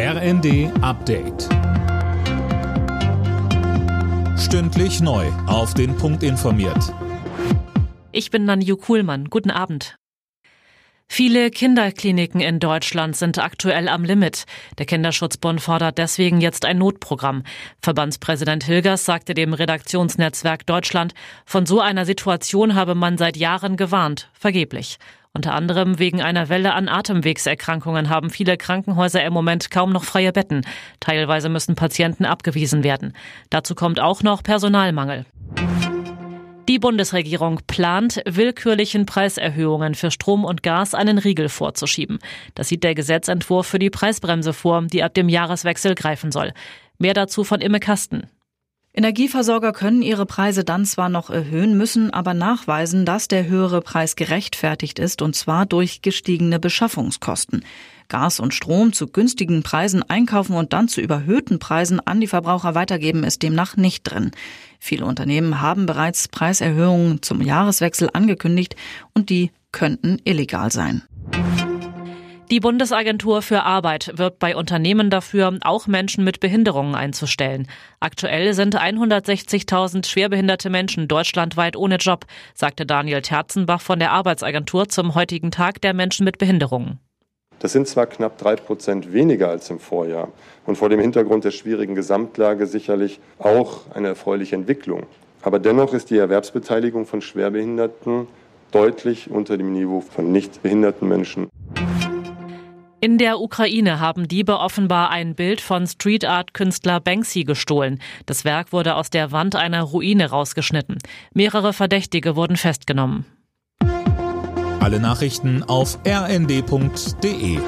RND Update. Stündlich neu. Auf den Punkt informiert. Ich bin Nanju Kuhlmann. Guten Abend. Viele Kinderkliniken in Deutschland sind aktuell am Limit. Der Kinderschutzbund fordert deswegen jetzt ein Notprogramm. Verbandspräsident Hilgers sagte dem Redaktionsnetzwerk Deutschland, von so einer Situation habe man seit Jahren gewarnt, vergeblich. Unter anderem wegen einer Welle an Atemwegserkrankungen haben viele Krankenhäuser im Moment kaum noch freie Betten. Teilweise müssen Patienten abgewiesen werden. Dazu kommt auch noch Personalmangel. Die Bundesregierung plant, willkürlichen Preiserhöhungen für Strom und Gas einen Riegel vorzuschieben. Das sieht der Gesetzentwurf für die Preisbremse vor, die ab dem Jahreswechsel greifen soll. Mehr dazu von Imme Kasten. Energieversorger können ihre Preise dann zwar noch erhöhen, müssen aber nachweisen, dass der höhere Preis gerechtfertigt ist, und zwar durch gestiegene Beschaffungskosten. Gas und Strom zu günstigen Preisen einkaufen und dann zu überhöhten Preisen an die Verbraucher weitergeben, ist demnach nicht drin. Viele Unternehmen haben bereits Preiserhöhungen zum Jahreswechsel angekündigt und die könnten illegal sein. Die Bundesagentur für Arbeit wirbt bei Unternehmen dafür, auch Menschen mit Behinderungen einzustellen. Aktuell sind 160.000 schwerbehinderte Menschen deutschlandweit ohne Job, sagte Daniel Terzenbach von der Arbeitsagentur zum heutigen Tag der Menschen mit Behinderungen. Das sind zwar knapp drei Prozent weniger als im Vorjahr und vor dem Hintergrund der schwierigen Gesamtlage sicherlich auch eine erfreuliche Entwicklung. Aber dennoch ist die Erwerbsbeteiligung von Schwerbehinderten deutlich unter dem Niveau von nicht behinderten Menschen. In der Ukraine haben Diebe offenbar ein Bild von Street Art Künstler Banksy gestohlen. Das Werk wurde aus der Wand einer Ruine rausgeschnitten. Mehrere Verdächtige wurden festgenommen. Alle Nachrichten auf rnd.de